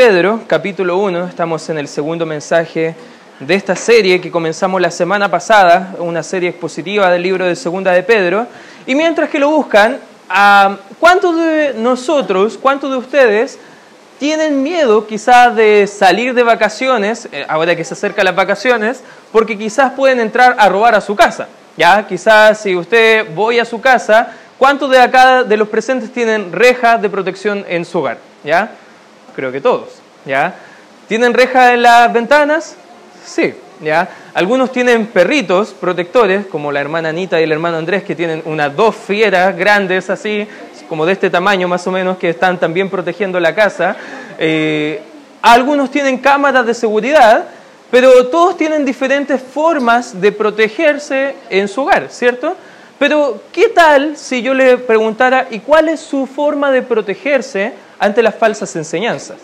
Pedro, capítulo 1, estamos en el segundo mensaje de esta serie que comenzamos la semana pasada, una serie expositiva del libro de Segunda de Pedro. Y mientras que lo buscan, ¿cuántos de nosotros, cuántos de ustedes tienen miedo quizás de salir de vacaciones, eh, ahora que se acercan las vacaciones, porque quizás pueden entrar a robar a su casa? ¿Ya? Quizás si usted voy a su casa, ¿cuántos de acá de los presentes tienen rejas de protección en su hogar? ¿Ya? Creo que todos. ¿Ya? ¿Tienen rejas en las ventanas? Sí. ¿Ya? Algunos tienen perritos protectores, como la hermana Anita y el hermano Andrés, que tienen unas dos fieras grandes así, como de este tamaño más o menos, que están también protegiendo la casa. Eh, algunos tienen cámaras de seguridad, pero todos tienen diferentes formas de protegerse en su hogar, ¿cierto? Pero, ¿qué tal si yo le preguntara, ¿y cuál es su forma de protegerse ante las falsas enseñanzas?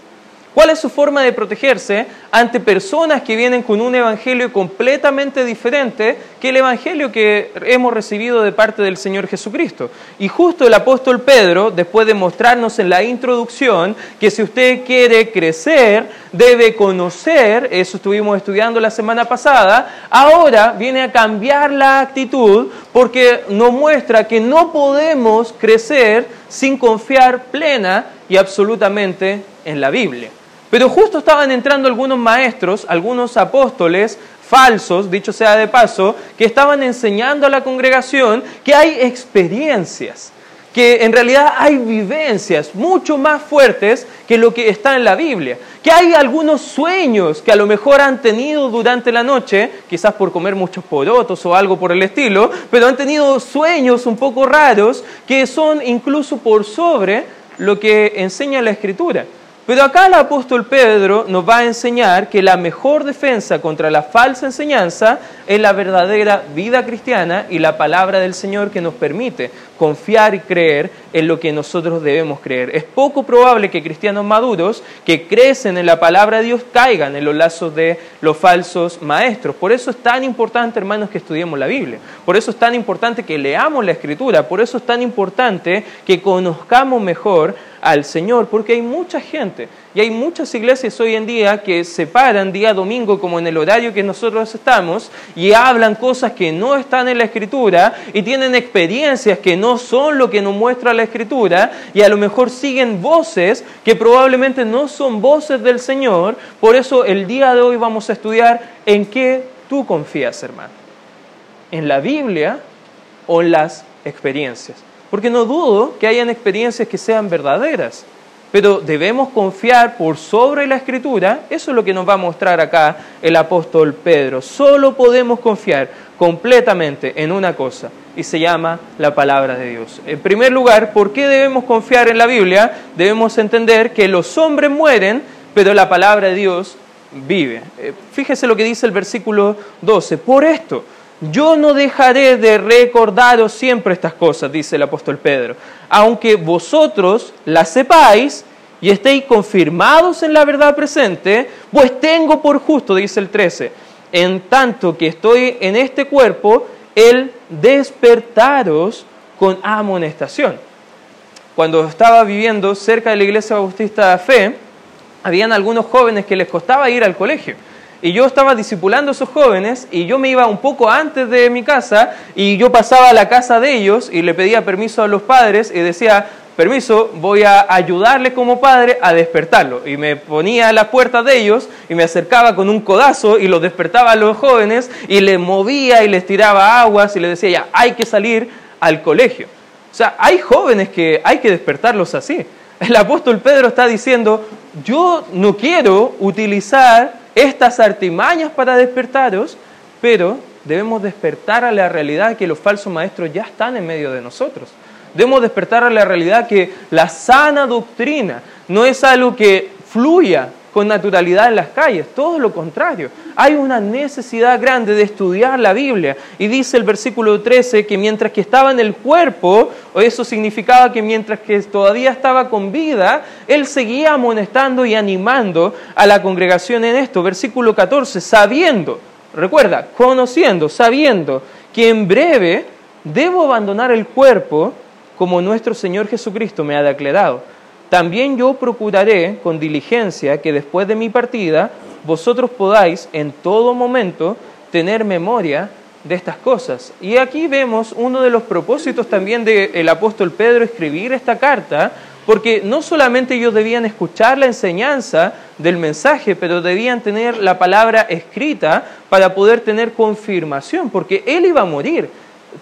¿Cuál es su forma de protegerse ante personas que vienen con un evangelio completamente diferente que el evangelio que hemos recibido de parte del Señor Jesucristo? Y justo el apóstol Pedro, después de mostrarnos en la introducción que si usted quiere crecer, debe conocer, eso estuvimos estudiando la semana pasada, ahora viene a cambiar la actitud porque nos muestra que no podemos crecer sin confiar plena y absolutamente en la Biblia. Pero justo estaban entrando algunos maestros, algunos apóstoles falsos, dicho sea de paso, que estaban enseñando a la congregación que hay experiencias, que en realidad hay vivencias mucho más fuertes que lo que está en la Biblia, que hay algunos sueños que a lo mejor han tenido durante la noche, quizás por comer muchos porotos o algo por el estilo, pero han tenido sueños un poco raros que son incluso por sobre lo que enseña la Escritura. Pero acá el apóstol Pedro nos va a enseñar que la mejor defensa contra la falsa enseñanza es la verdadera vida cristiana y la palabra del Señor que nos permite confiar y creer en lo que nosotros debemos creer. Es poco probable que cristianos maduros que crecen en la palabra de Dios caigan en los lazos de los falsos maestros. Por eso es tan importante, hermanos, que estudiemos la Biblia. Por eso es tan importante que leamos la Escritura. Por eso es tan importante que conozcamos mejor al Señor, porque hay mucha gente y hay muchas iglesias hoy en día que se paran día domingo como en el horario que nosotros estamos y hablan cosas que no están en la escritura y tienen experiencias que no son lo que nos muestra la escritura y a lo mejor siguen voces que probablemente no son voces del Señor. Por eso el día de hoy vamos a estudiar en qué tú confías, hermano. ¿En la Biblia o en las experiencias? Porque no dudo que hayan experiencias que sean verdaderas pero debemos confiar por sobre la escritura, eso es lo que nos va a mostrar acá el apóstol Pedro. Solo podemos confiar completamente en una cosa y se llama la palabra de Dios. En primer lugar, ¿por qué debemos confiar en la Biblia? Debemos entender que los hombres mueren, pero la palabra de Dios vive. Eh, fíjese lo que dice el versículo 12. Por esto, yo no dejaré de recordaros siempre estas cosas, dice el apóstol Pedro, aunque vosotros las sepáis y estéis confirmados en la verdad presente, pues tengo por justo, dice el 13, en tanto que estoy en este cuerpo, el despertaros con amonestación. Cuando estaba viviendo cerca de la iglesia bautista de fe, habían algunos jóvenes que les costaba ir al colegio y yo estaba discipulando a esos jóvenes y yo me iba un poco antes de mi casa y yo pasaba a la casa de ellos y le pedía permiso a los padres y decía, permiso, voy a ayudarle como padre a despertarlo. Y me ponía a las puertas de ellos y me acercaba con un codazo y los despertaba a los jóvenes y les movía y les tiraba aguas y les decía, ya, hay que salir al colegio. O sea, hay jóvenes que hay que despertarlos así. El apóstol Pedro está diciendo, yo no quiero utilizar estas artimañas para despertaros, pero debemos despertar a la realidad que los falsos maestros ya están en medio de nosotros. Debemos despertar a la realidad que la sana doctrina no es algo que fluya con naturalidad en las calles, todo lo contrario. Hay una necesidad grande de estudiar la Biblia. Y dice el versículo 13 que mientras que estaba en el cuerpo, o eso significaba que mientras que todavía estaba con vida, él seguía amonestando y animando a la congregación en esto. Versículo 14, sabiendo, recuerda, conociendo, sabiendo que en breve debo abandonar el cuerpo como nuestro Señor Jesucristo me ha declarado también yo procuraré con diligencia que después de mi partida vosotros podáis en todo momento tener memoria de estas cosas. Y aquí vemos uno de los propósitos también del apóstol Pedro escribir esta carta, porque no solamente ellos debían escuchar la enseñanza del mensaje, pero debían tener la palabra escrita para poder tener confirmación, porque él iba a morir.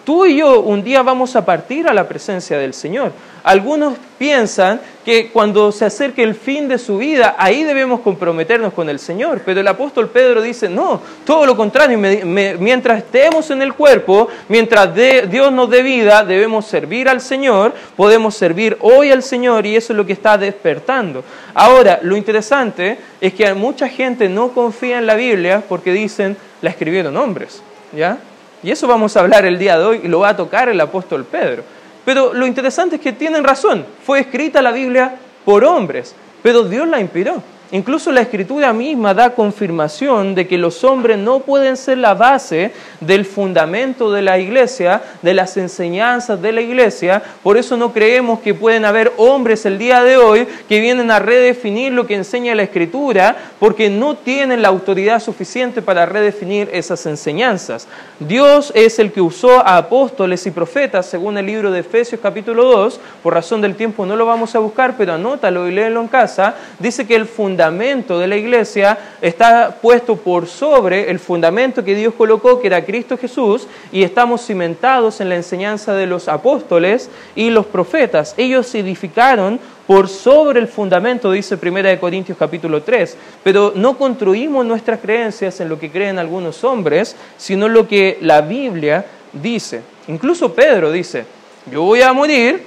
Tú y yo un día vamos a partir a la presencia del Señor. Algunos piensan que cuando se acerque el fin de su vida, ahí debemos comprometernos con el Señor. Pero el apóstol Pedro dice, no, todo lo contrario, mientras estemos en el cuerpo, mientras Dios nos dé vida, debemos servir al Señor, podemos servir hoy al Señor y eso es lo que está despertando. Ahora, lo interesante es que mucha gente no confía en la Biblia porque dicen, la escribieron hombres, ¿ya? Y eso vamos a hablar el día de hoy y lo va a tocar el apóstol Pedro. Pero lo interesante es que tienen razón. Fue escrita la Biblia por hombres, pero Dios la inspiró. Incluso la escritura misma da confirmación de que los hombres no pueden ser la base del fundamento de la iglesia, de las enseñanzas de la iglesia. Por eso no creemos que pueden haber hombres el día de hoy que vienen a redefinir lo que enseña la escritura, porque no tienen la autoridad suficiente para redefinir esas enseñanzas. Dios es el que usó a apóstoles y profetas, según el libro de Efesios capítulo 2. Por razón del tiempo no lo vamos a buscar, pero anótalo y léelo en casa. Dice que el fundamento fundamento de la iglesia está puesto por sobre el fundamento que Dios colocó, que era Cristo Jesús, y estamos cimentados en la enseñanza de los apóstoles y los profetas. Ellos se edificaron por sobre el fundamento, dice 1 Corintios capítulo 3, pero no construimos nuestras creencias en lo que creen algunos hombres, sino en lo que la Biblia dice. Incluso Pedro dice, yo voy a morir,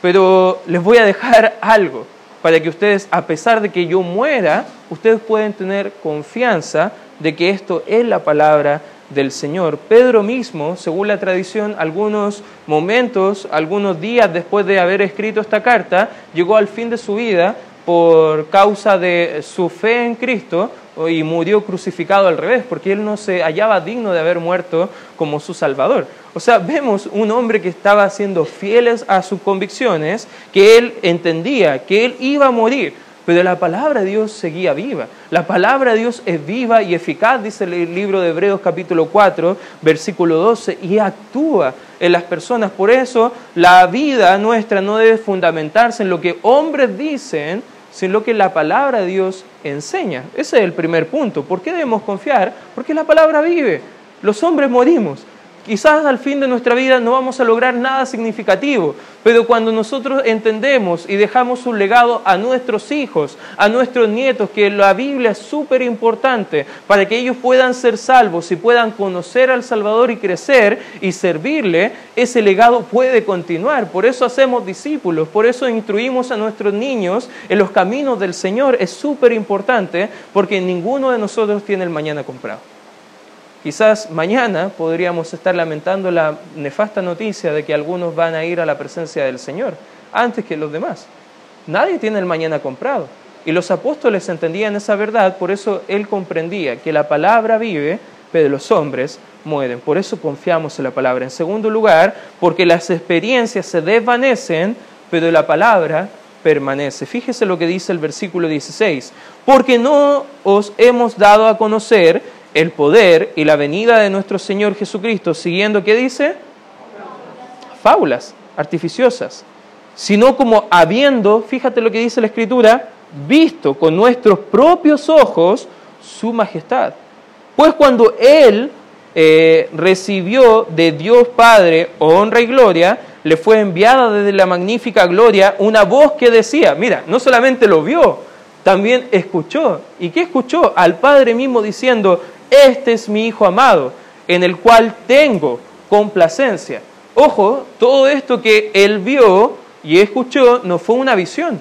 pero les voy a dejar algo para que ustedes, a pesar de que yo muera, ustedes pueden tener confianza de que esto es la palabra del Señor. Pedro mismo, según la tradición, algunos momentos, algunos días después de haber escrito esta carta, llegó al fin de su vida por causa de su fe en Cristo y murió crucificado al revés, porque él no se hallaba digno de haber muerto como su Salvador. O sea, vemos un hombre que estaba siendo fieles a sus convicciones, que él entendía que él iba a morir, pero la palabra de Dios seguía viva. La palabra de Dios es viva y eficaz, dice el libro de Hebreos capítulo 4, versículo 12, y actúa en las personas. Por eso la vida nuestra no debe fundamentarse en lo que hombres dicen, sino lo que la palabra de Dios enseña. Ese es el primer punto. ¿Por qué debemos confiar? Porque la palabra vive. Los hombres morimos, Quizás al fin de nuestra vida no vamos a lograr nada significativo, pero cuando nosotros entendemos y dejamos un legado a nuestros hijos, a nuestros nietos, que la Biblia es súper importante para que ellos puedan ser salvos y puedan conocer al Salvador y crecer y servirle, ese legado puede continuar. Por eso hacemos discípulos, por eso instruimos a nuestros niños en los caminos del Señor. Es súper importante porque ninguno de nosotros tiene el mañana comprado. Quizás mañana podríamos estar lamentando la nefasta noticia de que algunos van a ir a la presencia del Señor antes que los demás. Nadie tiene el mañana comprado. Y los apóstoles entendían esa verdad, por eso él comprendía que la palabra vive, pero los hombres mueren. Por eso confiamos en la palabra. En segundo lugar, porque las experiencias se desvanecen, pero la palabra permanece. Fíjese lo que dice el versículo 16. Porque no os hemos dado a conocer el poder y la venida de nuestro Señor Jesucristo, siguiendo, ¿qué dice? Fábulas artificiosas, sino como habiendo, fíjate lo que dice la Escritura, visto con nuestros propios ojos su majestad. Pues cuando Él eh, recibió de Dios Padre honra y gloria, le fue enviada desde la magnífica gloria una voz que decía, mira, no solamente lo vio, también escuchó. ¿Y qué escuchó? Al Padre mismo diciendo, este es mi Hijo amado, en el cual tengo complacencia. Ojo, todo esto que él vio y escuchó no fue una visión,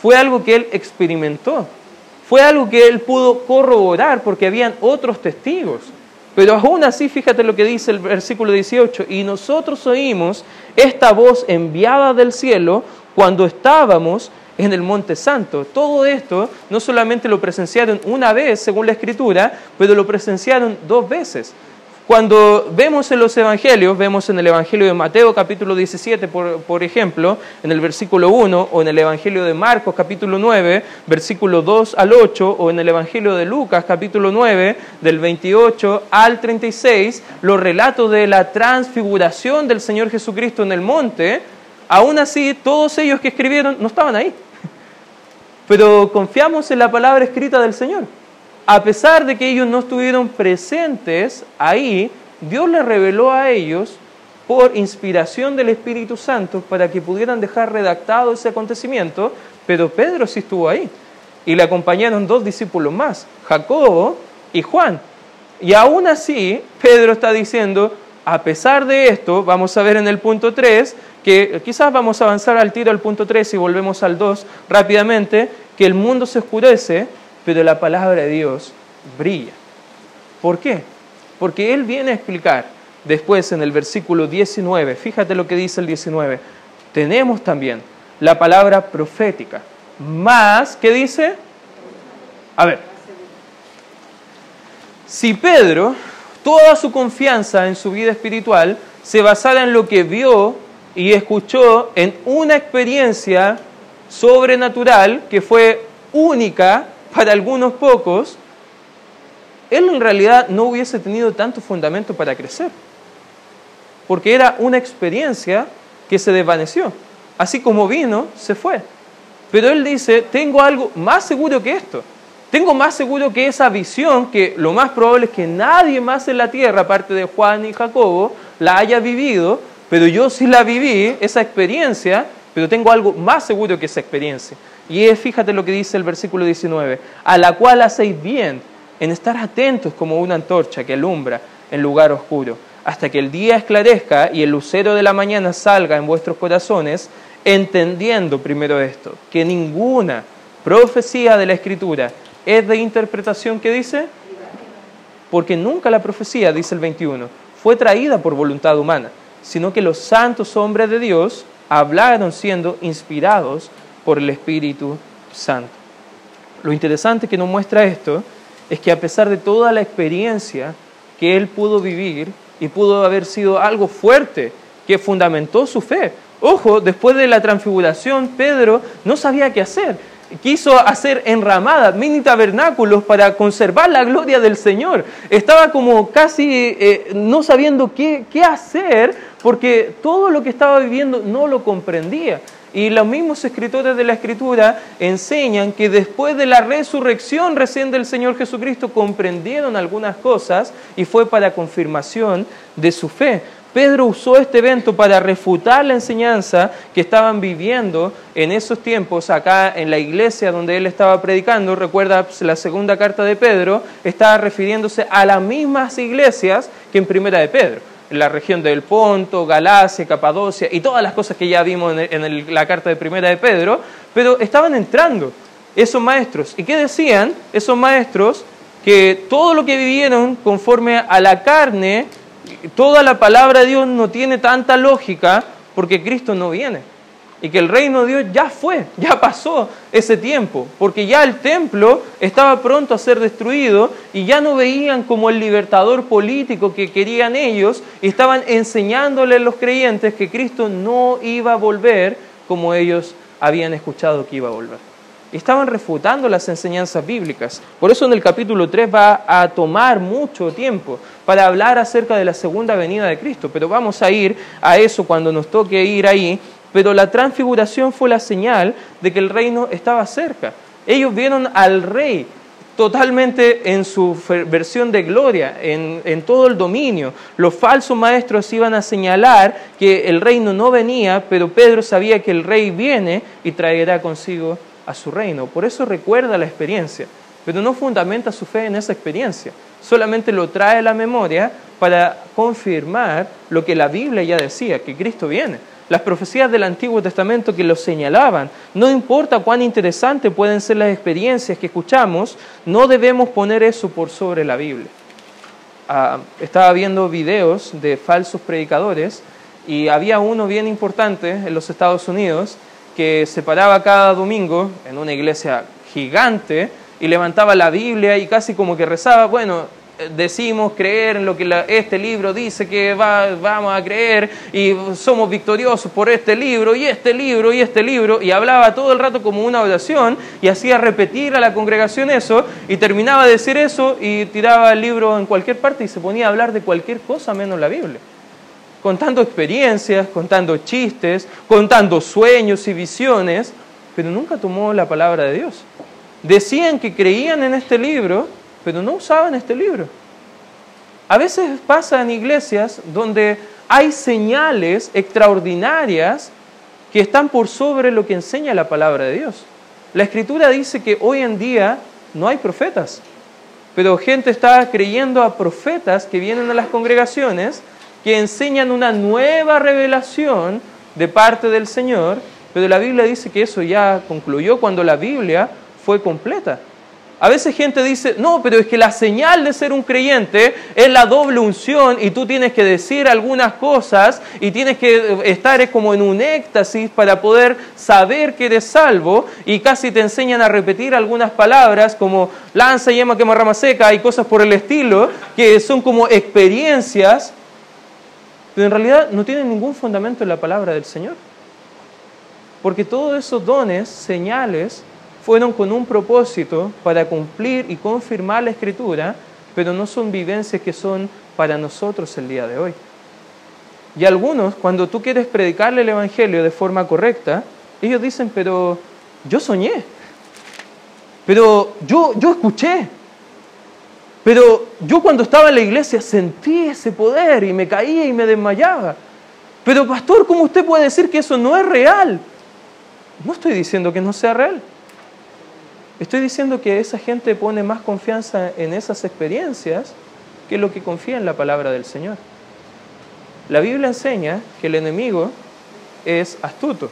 fue algo que él experimentó, fue algo que él pudo corroborar porque habían otros testigos. Pero aún así, fíjate lo que dice el versículo 18, y nosotros oímos esta voz enviada del cielo cuando estábamos en el Monte Santo. Todo esto no solamente lo presenciaron una vez, según la Escritura, pero lo presenciaron dos veces. Cuando vemos en los evangelios, vemos en el Evangelio de Mateo capítulo 17, por, por, ejemplo, en el versículo 1, o en el Evangelio de Marcos capítulo 9, versículo 2 al 8, o en el Evangelio de Lucas capítulo 9, del 28 al 36, los relatos de la transfiguración del Señor Jesucristo en el monte, aún así todos ellos que escribieron no estaban ahí. Pero confiamos en la palabra escrita del Señor a pesar de que ellos no estuvieron presentes ahí, Dios les reveló a ellos por inspiración del Espíritu Santo para que pudieran dejar redactado ese acontecimiento, pero Pedro sí estuvo ahí. Y le acompañaron dos discípulos más, Jacobo y Juan. Y aún así, Pedro está diciendo, a pesar de esto, vamos a ver en el punto 3, que quizás vamos a avanzar al tiro al punto 3 y volvemos al 2 rápidamente, que el mundo se oscurece, pero la palabra de Dios brilla. ¿Por qué? Porque Él viene a explicar después en el versículo 19, fíjate lo que dice el 19, tenemos también la palabra profética, más, ¿qué dice? A ver, si Pedro, toda su confianza en su vida espiritual se basara en lo que vio y escuchó en una experiencia sobrenatural que fue única para algunos pocos, él en realidad no hubiese tenido tanto fundamento para crecer, porque era una experiencia que se desvaneció. Así como vino, se fue. Pero él dice, tengo algo más seguro que esto. Tengo más seguro que esa visión, que lo más probable es que nadie más en la tierra, aparte de Juan y Jacobo, la haya vivido, pero yo sí la viví, esa experiencia, pero tengo algo más seguro que esa experiencia. Y es, fíjate lo que dice el versículo 19, a la cual hacéis bien en estar atentos como una antorcha que alumbra en lugar oscuro, hasta que el día esclarezca y el lucero de la mañana salga en vuestros corazones, entendiendo primero esto, que ninguna profecía de la Escritura es de interpretación que dice, porque nunca la profecía, dice el 21, fue traída por voluntad humana, sino que los santos hombres de Dios hablaron siendo inspirados por el Espíritu Santo. Lo interesante que nos muestra esto es que a pesar de toda la experiencia que él pudo vivir y pudo haber sido algo fuerte que fundamentó su fe, ojo, después de la transfiguración Pedro no sabía qué hacer. Quiso hacer enramadas, mini tabernáculos para conservar la gloria del Señor. Estaba como casi eh, no sabiendo qué, qué hacer porque todo lo que estaba viviendo no lo comprendía. Y los mismos escritores de la Escritura enseñan que después de la resurrección recién del Señor Jesucristo comprendieron algunas cosas y fue para confirmación de su fe. Pedro usó este evento para refutar la enseñanza que estaban viviendo en esos tiempos acá en la iglesia donde él estaba predicando. Recuerda pues, la segunda carta de Pedro, estaba refiriéndose a las mismas iglesias que en primera de Pedro la región del Ponto, Galacia, Capadocia y todas las cosas que ya vimos en, la carta de primera de Pedro, pero estaban entrando esos maestros. ¿Y qué decían esos maestros? Que todo lo que vivieron conforme a la carne, toda la palabra de Dios no tiene tanta lógica porque Cristo no viene y que el reino de Dios ya fue, ya pasó ese tiempo, porque ya el templo estaba pronto a ser destruido y ya no veían como el libertador político que querían ellos y estaban enseñándole a los creyentes que Cristo no iba a volver como ellos habían escuchado que iba a volver. Estaban refutando las enseñanzas bíblicas. Por eso en el capítulo 3 va a tomar mucho tiempo para hablar acerca de la segunda venida de Cristo, pero vamos a ir a eso cuando nos toque ir ahí pero la transfiguración fue la señal de que el reino estaba cerca. Ellos vieron al rey totalmente en su versión de gloria, en, todo el dominio. Los falsos maestros iban a señalar que el reino no venía, pero Pedro sabía que el rey viene y traerá consigo a su reino. Por eso recuerda la experiencia, pero no fundamenta su fe en esa experiencia, solamente lo trae a la memoria para confirmar lo que la Biblia ya decía, que Cristo viene las profecías del Antiguo Testamento que lo señalaban. No importa cuán interesantes pueden ser las experiencias que escuchamos, no debemos poner eso por sobre la Biblia. Ah, estaba viendo videos de falsos predicadores y había uno bien importante en los Estados Unidos que se paraba cada domingo en una iglesia gigante y levantaba la Biblia y casi como que rezaba, bueno, decimos creer en lo que este libro dice que vamos a creer y somos victoriosos por este libro y este libro y este libro y hablaba todo el rato como una oración y hacía repetir a la congregación eso y terminaba de decir eso y tiraba el libro en cualquier parte y se ponía a hablar de cualquier cosa menos la Biblia contando experiencias, contando chistes, contando sueños y visiones, pero nunca tomó la palabra de Dios. Decían que creían en este libro, pero no usaban este libro. A veces pasa en iglesias donde hay señales extraordinarias que están por sobre lo que enseña la palabra de Dios. La escritura dice que hoy en día no hay profetas, pero gente está creyendo a profetas que vienen a las congregaciones que enseñan una nueva revelación de parte del Señor, pero la Biblia dice que eso ya concluyó cuando la Biblia fue completa. A veces gente dice, no, pero es que la señal de ser un creyente es la doble unción y tú tienes que decir algunas cosas y tienes que estar como en un éxtasis para poder saber que eres salvo y casi te enseñan a repetir algunas palabras como lanza, yema, quema, rama seca y cosas por el estilo, que son como experiencias pero en realidad no tienen ningún fundamento en la palabra del Señor. Porque todos esos dones, señales, fueron con un propósito para cumplir y confirmar la escritura, pero no son vivencias que son para nosotros el día de hoy. Y algunos, cuando tú quieres predicarle el Evangelio de forma correcta, ellos dicen, pero yo soñé, pero yo, yo escuché, pero yo cuando estaba en la iglesia sentí ese poder y me caía y me desmayaba. Pero pastor, ¿cómo usted puede decir que eso no es real? No estoy diciendo que no sea real. Estoy diciendo que esa gente pone más confianza en esas experiencias que lo que confía en la palabra del Señor. La Biblia enseña que el enemigo es astuto,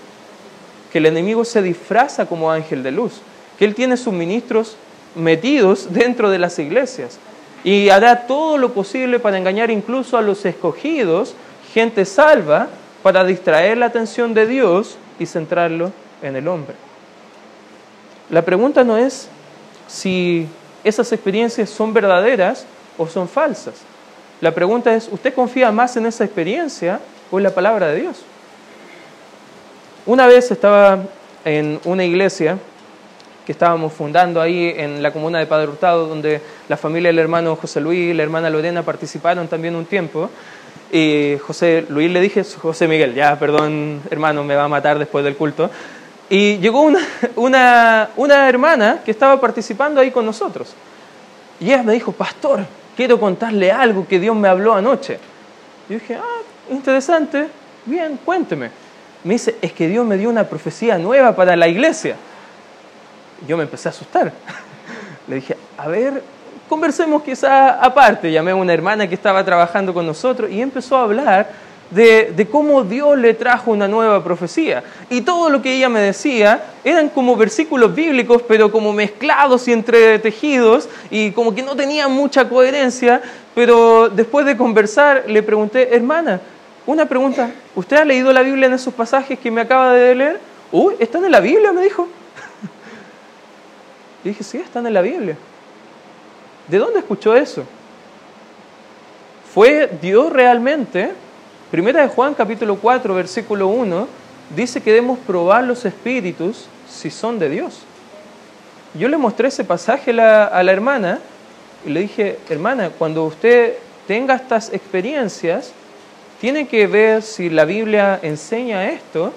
que el enemigo se disfraza como ángel de luz, que él tiene suministros metidos dentro de las iglesias y hará todo lo posible para engañar incluso a los escogidos, gente salva, para distraer la atención de Dios y centrarlo en el hombre. La pregunta no es si esas experiencias son verdaderas o son falsas. La pregunta es, ¿usted confía más en esa experiencia o en la palabra de Dios? Una vez estaba en una iglesia que estábamos fundando ahí en la comuna de Padre Hurtado, donde la familia del hermano José Luis y la hermana Lorena participaron también un tiempo. Y José Luis le dije, José Miguel, ya, perdón, hermano, me va a matar después del culto. Y llegó una, una, una hermana que estaba participando ahí con nosotros. Y ella me dijo, pastor, quiero contarle algo que Dios me habló anoche. Y dije, ah, interesante, bien, cuénteme. Me dice, es que Dios me dio una profecía nueva para la iglesia yo me empecé a asustar. Le dije, a ver, conversemos quizá aparte. Llamé a una hermana que estaba trabajando con nosotros y empezó a hablar de, cómo Dios le trajo una nueva profecía. Y todo lo que ella me decía eran como versículos bíblicos, pero como mezclados y entretejidos y como que no tenían mucha coherencia. Pero después de conversar le pregunté, hermana, una pregunta, ¿usted ha leído la Biblia en esos pasajes que me acaba de leer? Uy, ¿están en la Biblia? me dijo. Y dije, sí, están en la Biblia. ¿De dónde escuchó eso? ¿Fue Dios realmente? Primera de Juan capítulo 4, versículo 1, dice que debemos probar los espíritus si son de Dios. Yo le mostré ese pasaje a la, hermana y le dije, hermana, cuando usted tenga estas experiencias, tiene que ver si la Biblia enseña esto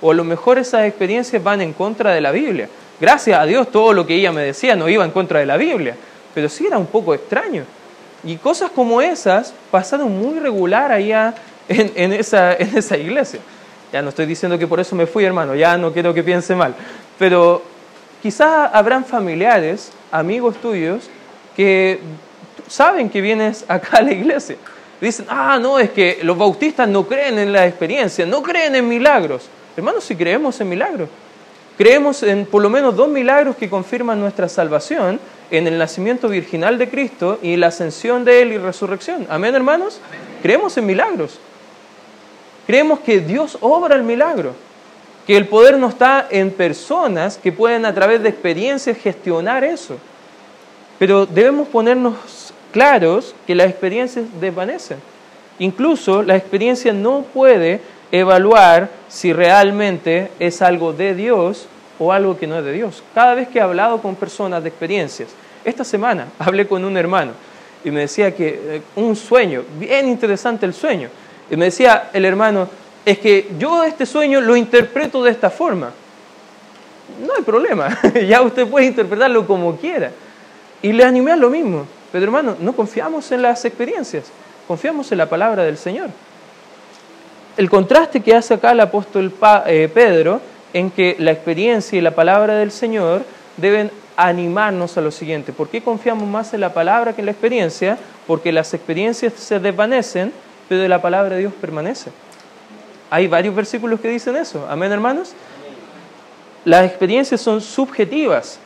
o a lo mejor esas experiencias van en contra de la Biblia. Gracias a Dios todo lo que ella me decía no iba en contra de la Biblia, pero sí era un poco extraño. Y cosas como esas pasaron muy regular allá en, esa, en esa iglesia. Ya no estoy diciendo que por eso me fui, hermano, ya no quiero que piense mal. Pero quizás habrán familiares, amigos tuyos, que saben que vienes acá a la iglesia. Dicen, ah, no, es que los bautistas no creen en la experiencia, no creen en milagros. Hermanos, si creemos en milagros, Creemos en por lo menos dos milagros que confirman nuestra salvación, en el nacimiento virginal de Cristo y la ascensión de Él y resurrección. Amén, hermanos. Creemos en milagros. Creemos que Dios obra el milagro, que el poder no está en personas que pueden a través de experiencias gestionar eso. Pero debemos ponernos claros que las experiencias desvanecen. Incluso la experiencia no puede evaluar si realmente es algo de Dios o algo que no es de Dios. Cada vez que he hablado con personas de experiencias, esta semana hablé con un hermano y me decía que eh, un sueño, bien interesante el sueño, y me decía el hermano, es que yo este sueño lo interpreto de esta forma. No hay problema, ya usted puede interpretarlo como quiera. Y le animé a lo mismo. Pero hermano, no confiamos en las experiencias, confiamos en la palabra del Señor. El contraste que hace acá el apóstol eh, Pedro en que la experiencia y la palabra del Señor deben animarnos a lo siguiente. ¿Por qué confiamos más en la palabra que en la experiencia? Porque las experiencias se desvanecen, pero la palabra de Dios permanece. Hay varios versículos que dicen eso. Amén, hermanos. Las experiencias son subjetivas,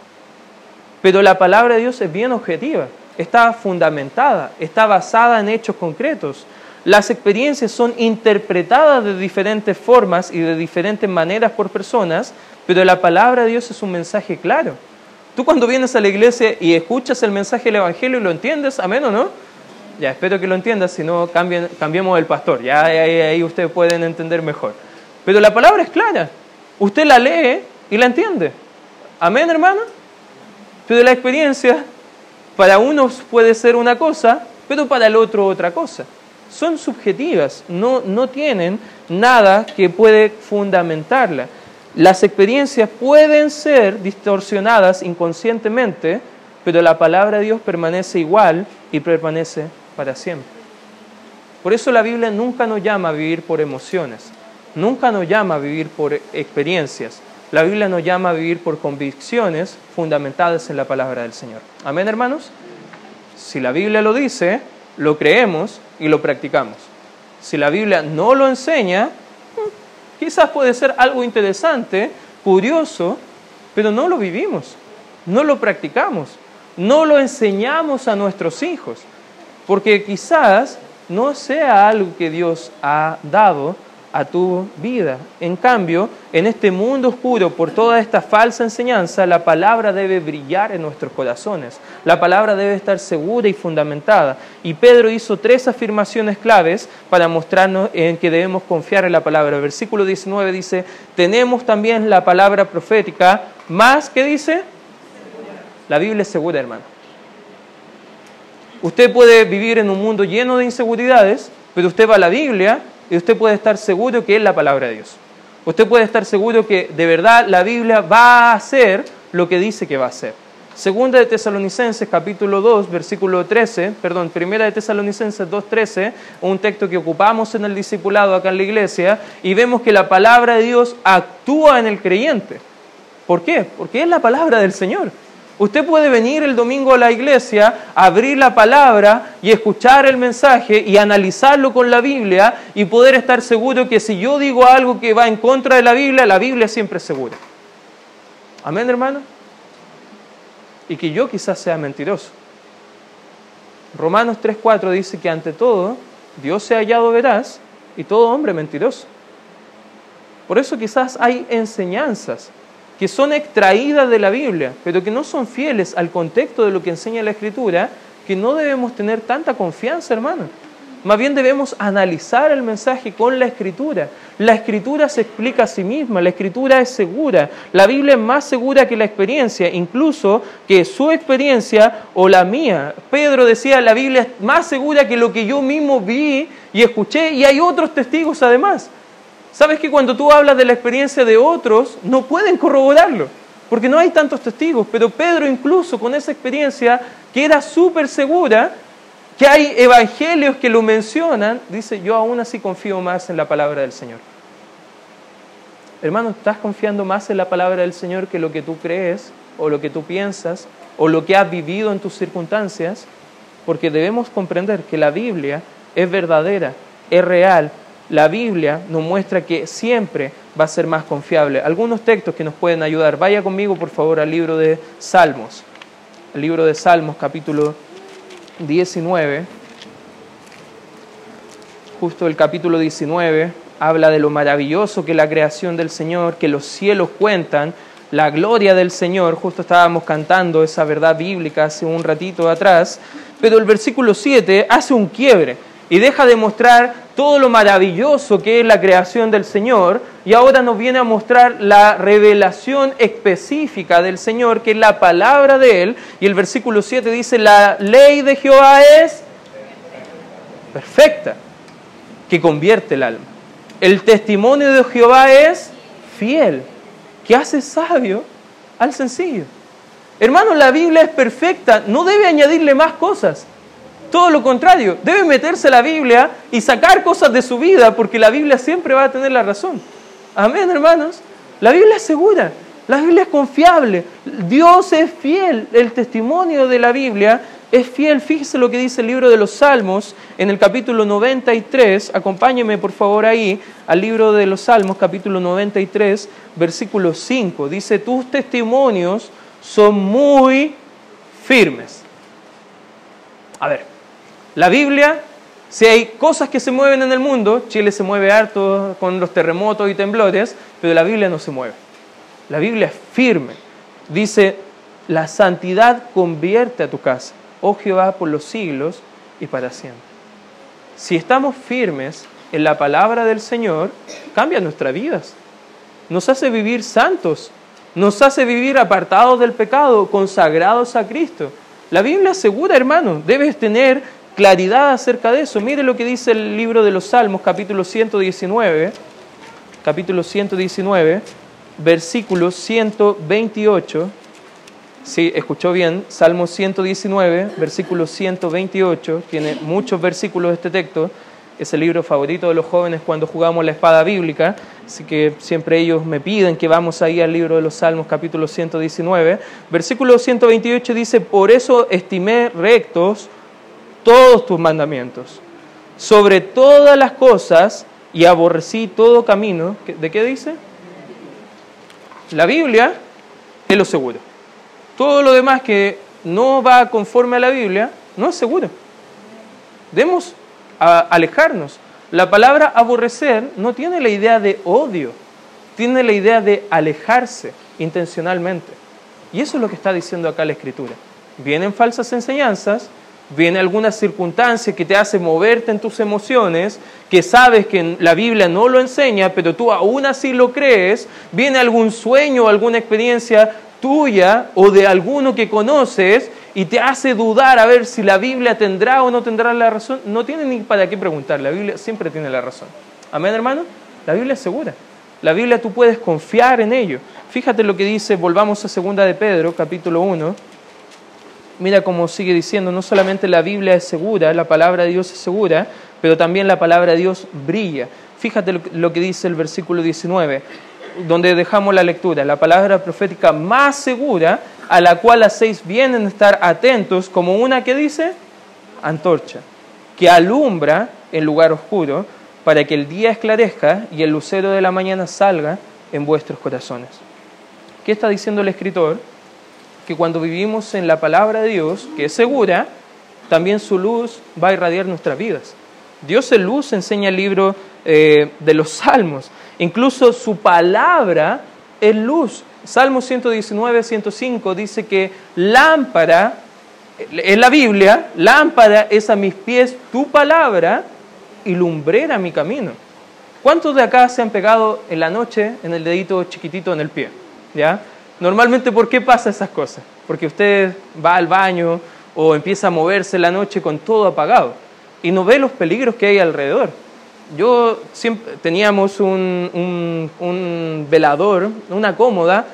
pero la palabra de Dios es bien objetiva. Está fundamentada, está basada en hechos concretos. Las experiencias son interpretadas de diferentes formas y de diferentes maneras por personas, pero la palabra de Dios es un mensaje claro. Tú cuando vienes a la iglesia y escuchas el mensaje del Evangelio y lo entiendes, amén o no, ya espero que lo entiendas, si no cambiemos el pastor, ya ahí, ahí ustedes pueden entender mejor. Pero la palabra es clara, usted la lee y la entiende. Amén, hermano. Pero la experiencia para unos puede ser una cosa, pero para el otro otra cosa son subjetivas, no, no tienen nada que puede fundamentarla. Las experiencias pueden ser distorsionadas inconscientemente, pero la palabra de Dios permanece igual y permanece para siempre. Por eso la Biblia nunca nos llama a vivir por emociones, nunca nos llama a vivir por experiencias. La Biblia nos llama a vivir por convicciones fundamentadas en la palabra del Señor. Amén, hermanos. Si la Biblia lo dice, lo creemos y lo practicamos. Si la Biblia no lo enseña, hmm, quizás puede ser algo interesante, curioso, pero no lo vivimos, no lo practicamos, no lo enseñamos a nuestros hijos, porque quizás no sea algo que Dios ha dado a tu vida. En cambio, en este mundo oscuro, por toda esta falsa enseñanza, la palabra debe brillar en nuestros corazones. La palabra debe estar segura y fundamentada. Y Pedro hizo tres afirmaciones claves para mostrarnos en que debemos confiar en la palabra. Versículo 19 dice, tenemos también la palabra profética, más que dice, la Biblia es segura, hermano. Usted puede vivir en un mundo lleno de inseguridades, pero usted va a la Biblia y usted puede estar seguro que es la palabra de Dios. Usted puede estar seguro que de verdad la Biblia va a hacer lo que dice que va a hacer. Segunda de Tesalonicenses capítulo 2, versículo 13, perdón, primera de Tesalonicenses 2.13, un texto que ocupamos en el discipulado acá en la iglesia, y vemos que la palabra de Dios actúa en el creyente. ¿Por qué? Porque es la palabra del Señor. Usted puede venir el domingo a la iglesia, abrir la palabra y escuchar el mensaje y analizarlo con la Biblia y poder estar seguro que si yo digo algo que va en contra de la Biblia, la Biblia siempre es segura. Amén, hermano. Y que yo quizás sea mentiroso. Romanos 3.4 dice que ante todo Dios se ha hallado veraz y todo hombre mentiroso. Por eso quizás hay enseñanzas que son extraídas de la Biblia, pero que no son fieles al contexto de lo que enseña la Escritura, que no debemos tener tanta confianza, hermano. Más bien debemos analizar el mensaje con la Escritura. La Escritura se explica a sí misma, la Escritura es segura, la Biblia es más segura que la experiencia, incluso que su experiencia o la mía. Pedro decía, la Biblia es más segura que lo que yo mismo vi y escuché, y hay otros testigos además. Sabes que cuando tú hablas de la experiencia de otros, no pueden corroborarlo, porque no hay tantos testigos, pero Pedro incluso con esa experiencia queda súper segura que hay evangelios que lo mencionan, dice, yo aún así confío más en la palabra del Señor. Hermano, ¿estás confiando más en la palabra del Señor que lo que tú crees o lo que tú piensas o lo que has vivido en tus circunstancias? Porque debemos comprender que la Biblia es verdadera, es real la Biblia nos muestra que siempre va a ser más confiable. Algunos textos que nos pueden ayudar. Vaya conmigo, por favor, al libro de Salmos. El libro de Salmos, capítulo 19. Justo el capítulo 19 habla de lo maravilloso que la creación del Señor, que los cielos cuentan, la gloria del Señor. Justo estábamos cantando esa verdad bíblica hace un ratito atrás. pero el versículo 7 hace un quiebre y deja de mostrar todo lo maravilloso que es la creación del Señor y ahora nos viene a mostrar la revelación específica del Señor, que es la palabra de Él. Y el versículo 7 dice, la ley de Jehová es perfecta, que convierte el alma. El testimonio de Jehová es fiel, que hace sabio al sencillo. Hermanos, la Biblia es perfecta, no debe añadirle más cosas. Todo lo contrario, debe meterse la Biblia y sacar cosas de su vida porque la Biblia siempre va a tener la razón. Amén, hermanos. La Biblia es segura, la Biblia es confiable, Dios es fiel, el testimonio de la Biblia es fiel. Fíjese lo que dice el libro de los Salmos en el capítulo 93. Acompáñeme por favor ahí al libro de los Salmos, capítulo 93, versículo 5. Dice, tus testimonios son muy firmes. A ver, la Biblia, si hay cosas que se mueven en el mundo, Chile se mueve harto con los terremotos y temblores, pero la Biblia no se mueve. La Biblia es firme. Dice, la santidad convierte a tu casa, oh Jehová, por los siglos y para siempre. Si estamos firmes en la palabra del Señor, cambia nuestras vidas. Nos hace vivir santos, nos hace vivir apartados del pecado, consagrados a Cristo. La Biblia asegura, hermano, debes tener claridad acerca de eso. Mire lo que dice el libro de los Salmos, capítulo 119, capítulo 119, versículo 128. Sí, escuchó bien, Salmo 119, versículo 128, tiene muchos versículos este texto es el libro favorito de los jóvenes cuando jugamos la espada bíblica, así que siempre ellos me piden que vamos ahí al libro de los Salmos capítulo 119. Versículo 128 dice, por eso estimé rectos todos tus mandamientos, sobre todas las cosas y aborrecí todo camino. ¿De qué dice? La Biblia es lo seguro. Todo lo demás que no va conforme a la Biblia no es seguro. Demos a alejarnos. La palabra aborrecer no tiene la idea de odio, tiene la idea de alejarse intencionalmente. Y eso es lo que está diciendo acá la Escritura. Vienen falsas enseñanzas, viene alguna circunstancia que te hace moverte en tus emociones, que sabes que la Biblia no lo enseña, pero tú aún así lo crees, viene algún sueño, alguna experiencia tuya o de alguno que conoces y te hace dudar a ver si la Biblia tendrá o no tendrá la razón, no tiene ni para qué preguntar, la Biblia siempre tiene la razón. Amén, hermano. La Biblia es segura. La Biblia tú puedes confiar en ello. Fíjate lo que dice, volvamos a segunda de Pedro, capítulo 1. Mira cómo sigue diciendo, no solamente la Biblia es segura, la palabra de Dios es segura, pero también la palabra de Dios brilla. Fíjate lo que dice el versículo 19 donde dejamos la lectura, la palabra profética más segura a la cual hacéis bien en estar atentos, como una que dice antorcha, que alumbra en lugar oscuro, para que el día esclarezca y el lucero de la mañana salga en vuestros corazones. ¿Qué está diciendo el escritor? Que cuando vivimos en la palabra de Dios, que es segura, también su luz va a irradiar nuestras vidas. Dios en luz enseña el libro eh, de los Salmos. Incluso su palabra es luz. Salmo 119, 105 dice que lámpara, en la Biblia, lámpara es a mis pies tu palabra y lumbrera mi camino. ¿Cuántos de acá se han pegado en la noche en el dedito chiquitito en el pie? ¿Ya? Normalmente, ¿por qué pasa esas cosas? Porque usted va al baño o empieza a moverse la noche con todo apagado y no ve los peligros que hay alrededor yo teníamos un, un, velador, una cómoda,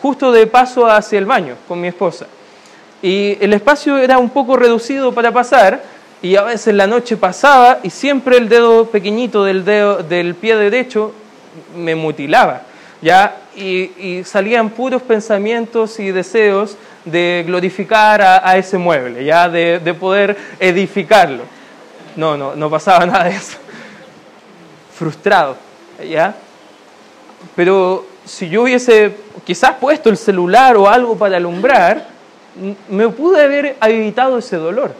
justo de paso hacia el baño con mi esposa. Y el espacio era un poco reducido para pasar y a veces la noche pasaba y siempre el dedo pequeñito del, dedo, del pie derecho me mutilaba. ¿Ya? Y, salían puros pensamientos y deseos de glorificar a, ese mueble, ¿ya? De, de poder edificarlo. No, no, no pasaba nada de eso frustrado, ¿ya? Pero si yo hubiese quizás puesto el celular o algo para alumbrar, me pude haber evitado ese dolor.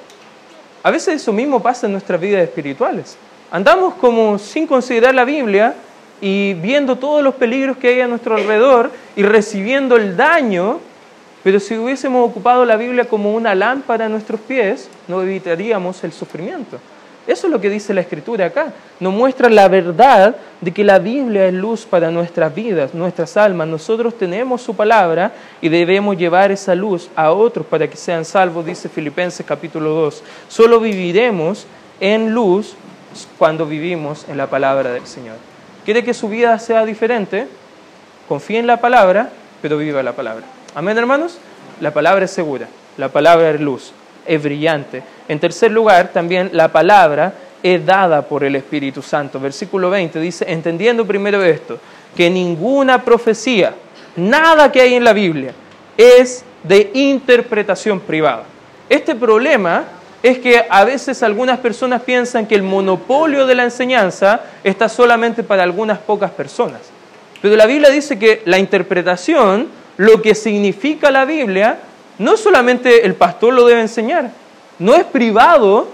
A veces eso mismo pasa en nuestras vidas espirituales. Andamos como sin considerar la Biblia y viendo todos los peligros que hay a nuestro alrededor y recibiendo el daño Pero si hubiésemos ocupado la Biblia como una lámpara a nuestros pies, no evitaríamos el sufrimiento. Eso es lo que dice la Escritura acá. Nos muestra la verdad de que la Biblia es luz para nuestras vidas, nuestras almas. Nosotros tenemos su palabra y debemos llevar esa luz a otros para que sean salvos, dice Filipenses capítulo 2. Solo viviremos en luz cuando vivimos en la palabra del Señor. ¿Quiere que su vida sea diferente? Confíe en la palabra, pero viva la palabra. Amén, hermanos. La palabra es segura, la palabra es luz, es brillante. En tercer lugar, también la palabra es dada por el Espíritu Santo. Versículo 20 dice, entendiendo primero esto, que ninguna profecía, nada que hay en la Biblia, es de interpretación privada. Este problema es que a veces algunas personas piensan que el monopolio de la enseñanza está solamente para algunas pocas personas. Pero la Biblia dice que la interpretación, lo que significa la Biblia, no solamente el pastor lo debe enseñar, no es privado,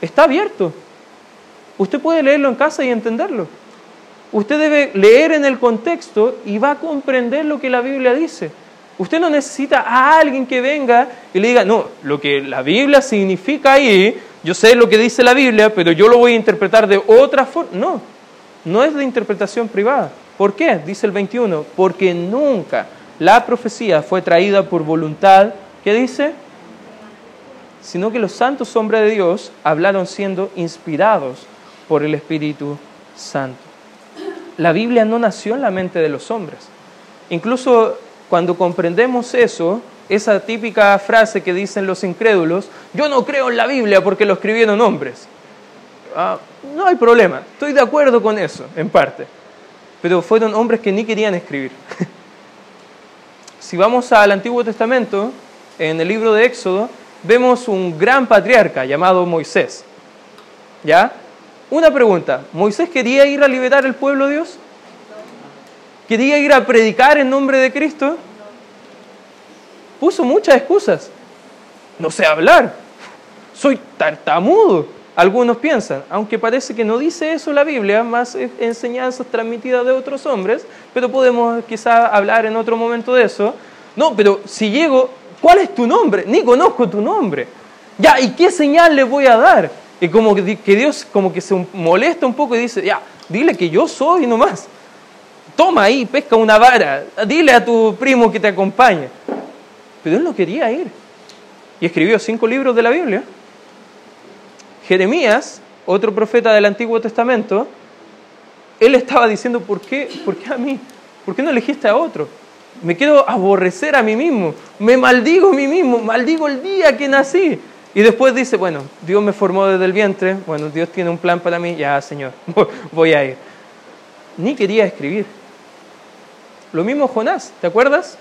está abierto. Usted puede leerlo en casa y entenderlo. Usted debe leer en el contexto y va a comprender lo que la Biblia dice. Usted no necesita a alguien que venga y le diga, no, lo que la Biblia significa ahí, yo sé lo que dice la Biblia, pero yo lo voy a interpretar de otra forma. No, no es de interpretación privada. ¿Por qué? Dice el 21, porque nunca la profecía fue traída por voluntad, ¿qué dice? Sino que los santos hombres de Dios hablaron siendo inspirados por el Espíritu Santo. La Biblia no nació en la mente de los hombres. Incluso cuando comprendemos eso, esa típica frase que dicen los incrédulos, yo no creo en la Biblia porque lo escribieron hombres. Ah, no hay problema, estoy de acuerdo con eso, en parte. Pero fueron hombres que ni querían escribir. si vamos al Antiguo Testamento, en el libro de Éxodo, vemos un gran patriarca llamado Moisés. ¿Ya? Una pregunta, ¿Moisés quería ir a liberar al pueblo de Dios? Quería ir a predicar en nombre de Cristo, puso muchas excusas. No sé hablar, soy tartamudo, algunos piensan, aunque parece que no dice eso la Biblia, más enseñanzas transmitidas de otros hombres, pero podemos quizá hablar en otro momento de eso. No, pero si llego, ¿cuál es tu nombre? Ni conozco tu nombre. Ya, ¿y qué señal le voy a dar? Y como que Dios como que se molesta un poco y dice, ya, dile que yo soy nomás toma ahí, pesca una vara, dile a tu primo que te acompañe. Pero él no quería ir. Y escribió cinco libros de la Biblia. Jeremías, otro profeta del Antiguo Testamento, él estaba diciendo, ¿por qué, ¿por qué a mí? ¿Por qué no elegiste a otro? Me quiero aborrecer a mí mismo, me maldigo a mí mismo, maldigo el día que nací. Y después dice, bueno, Dios me formó desde el vientre, bueno, Dios tiene un plan para mí, ya Señor, voy a ir. Ni quería escribir. Lo mismo Jonás, ¿te acuerdas?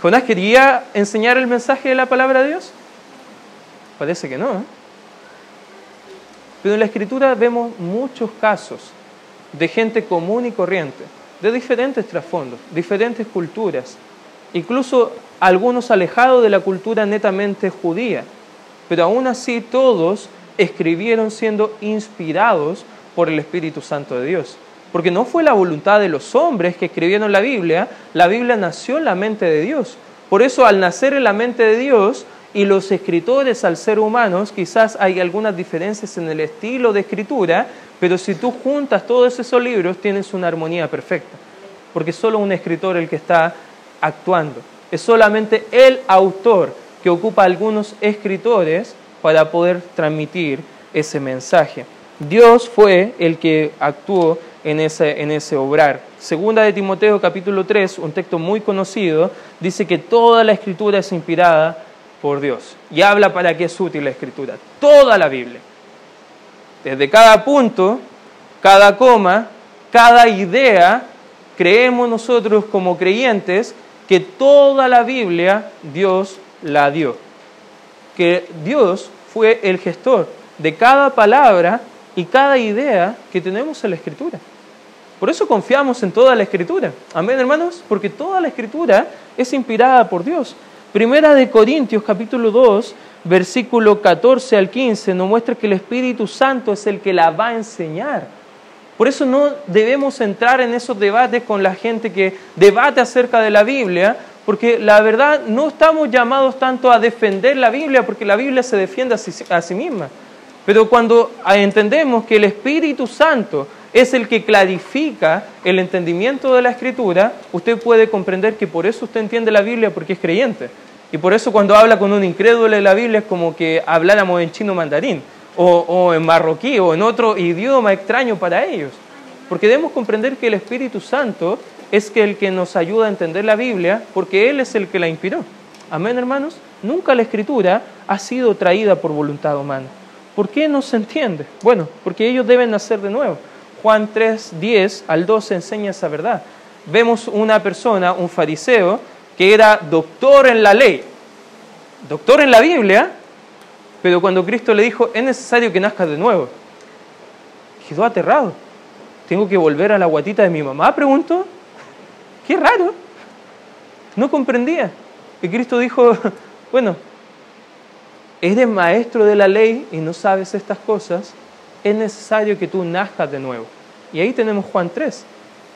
¿Jonás quería enseñar el mensaje de la palabra de Dios? Parece que no. ¿eh? Pero en la escritura vemos muchos casos de gente común y corriente, de diferentes trasfondos, diferentes culturas, incluso algunos alejados de la cultura netamente judía, pero aún así todos escribieron siendo inspirados por el Espíritu Santo de Dios porque no fue la voluntad de los hombres que escribieron la Biblia, la Biblia nació en la mente de Dios. Por eso al nacer en la mente de Dios y los escritores al ser humanos, quizás hay algunas diferencias en el estilo de escritura, pero si tú juntas todos esos libros tienes una armonía perfecta, porque es solo un escritor el que está actuando, es solamente el autor que ocupa algunos escritores para poder transmitir ese mensaje. Dios fue el que actuó en ese, en ese obrar. Segunda de Timoteo capítulo 3, un texto muy conocido, dice que toda la escritura es inspirada por Dios. Y habla para qué es útil la escritura. Toda la Biblia. Desde cada punto, cada coma, cada idea, creemos nosotros como creyentes que toda la Biblia Dios la dio. Que Dios fue el gestor de cada palabra y cada idea que tenemos en la Escritura. Por eso confiamos en toda la Escritura. Amén, hermanos, porque toda la Escritura es inspirada por Dios. Primera de Corintios capítulo 2, versículo 14 al 15 nos muestra que el Espíritu Santo es el que la va a enseñar. Por eso no debemos entrar en esos debates con la gente que debate acerca de la Biblia, Porque la verdad no estamos llamados tanto a defender la Biblia, porque la Biblia se defiende a sí, a sí misma. Pero cuando entendemos que el Espíritu Santo es el que clarifica el entendimiento de la Escritura, usted puede comprender que por eso usted entiende la Biblia porque es creyente. Y por eso cuando habla con un incrédulo de la Biblia es como que habláramos en chino mandarín, o, en marroquí, o en otro idioma extraño para ellos. Porque debemos comprender que el Espíritu Santo es el que nos ayuda a entender la Biblia, porque Él es el que la inspiró. Amén, hermanos. Nunca la Escritura ha sido traída por voluntad humana. ¿Por qué no se entiende? Bueno, porque ellos deben nacer de nuevo. Juan 3, 10 al 12 enseña esa verdad. Vemos una persona, un fariseo, que era doctor en la ley, doctor en la Biblia, pero cuando Cristo le dijo, es necesario que nazcas de nuevo, quedó aterrado. ¿Tengo que volver a la guatita de mi mamá? Preguntó. Qué raro. No comprendía. Y Cristo dijo, bueno, eres maestro de la ley y no sabes estas cosas, es necesario que tú nazcas de nuevo. Y ahí tenemos Juan 3,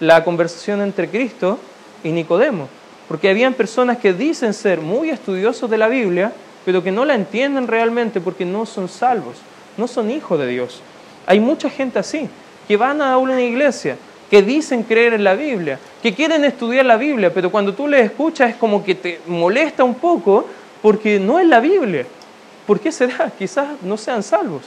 la conversación entre Cristo y Nicodemo. Porque habían personas que dicen ser muy estudiosos de la Biblia, pero que no la entienden realmente porque no son salvos, no son hijos de Dios. Hay mucha gente así, que van a una iglesia, que dicen creer en la Biblia, que quieren estudiar la Biblia, pero cuando tú les escuchas es como que te molesta un poco porque no es la Biblia. ¿Por qué será? Quizás no sean salvos.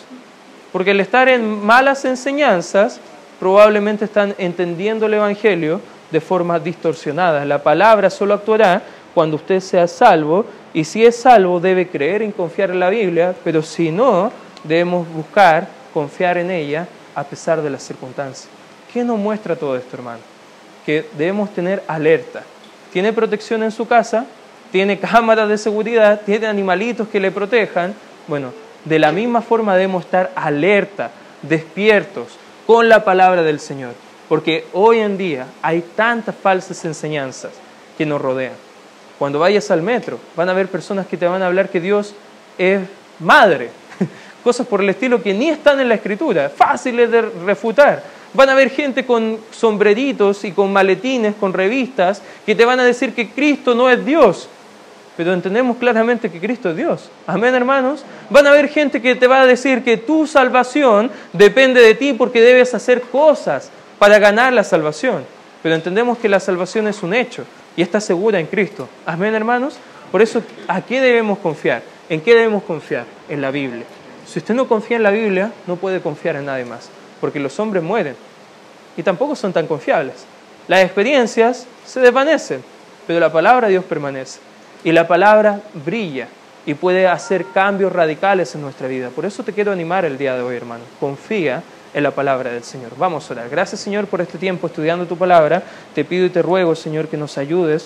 Porque al estar en malas enseñanzas, probablemente están entendiendo el Evangelio de forma distorsionada. La palabra solo actuará cuando usted sea salvo y si es salvo debe creer y confiar en la Biblia, pero si no, debemos buscar confiar en ella a pesar de las circunstancias. ¿Qué nos muestra todo esto, hermano? Que debemos tener alerta. ¿Tiene protección en su casa? ¿Tiene cámaras de seguridad? ¿Tiene animalitos que le protejan? Bueno, de la misma forma debemos estar alerta, despiertos con la palabra del Señor, porque hoy en día hay tantas falsas enseñanzas que nos rodean. Cuando vayas al metro, van a haber personas que te van a hablar que Dios es madre, cosas por el estilo que ni están en la escritura, fáciles de refutar. Van a haber gente con sombreritos y con maletines, con revistas, que te van a decir que Cristo no es Dios, pero entendemos claramente que Cristo es Dios. Amén, hermanos. Van a haber gente que te va a decir que tu salvación depende de ti porque debes hacer cosas para ganar la salvación. Pero entendemos que la salvación es un hecho y está segura en Cristo. Amén, hermanos. Por eso, ¿a qué debemos confiar? ¿En qué debemos confiar? En la Biblia. Si usted no confía en la Biblia, no puede confiar en nadie más, porque los hombres mueren y tampoco son tan confiables. Las experiencias se desvanecen, pero la palabra de Dios permanece. Y la palabra brilla y puede hacer cambios radicales en nuestra vida. Por eso te quiero animar el día de hoy, hermano. Confía en la palabra del Señor. Vamos a orar. Gracias, Señor, por este tiempo estudiando tu palabra. Te pido y te ruego, Señor, que nos ayudes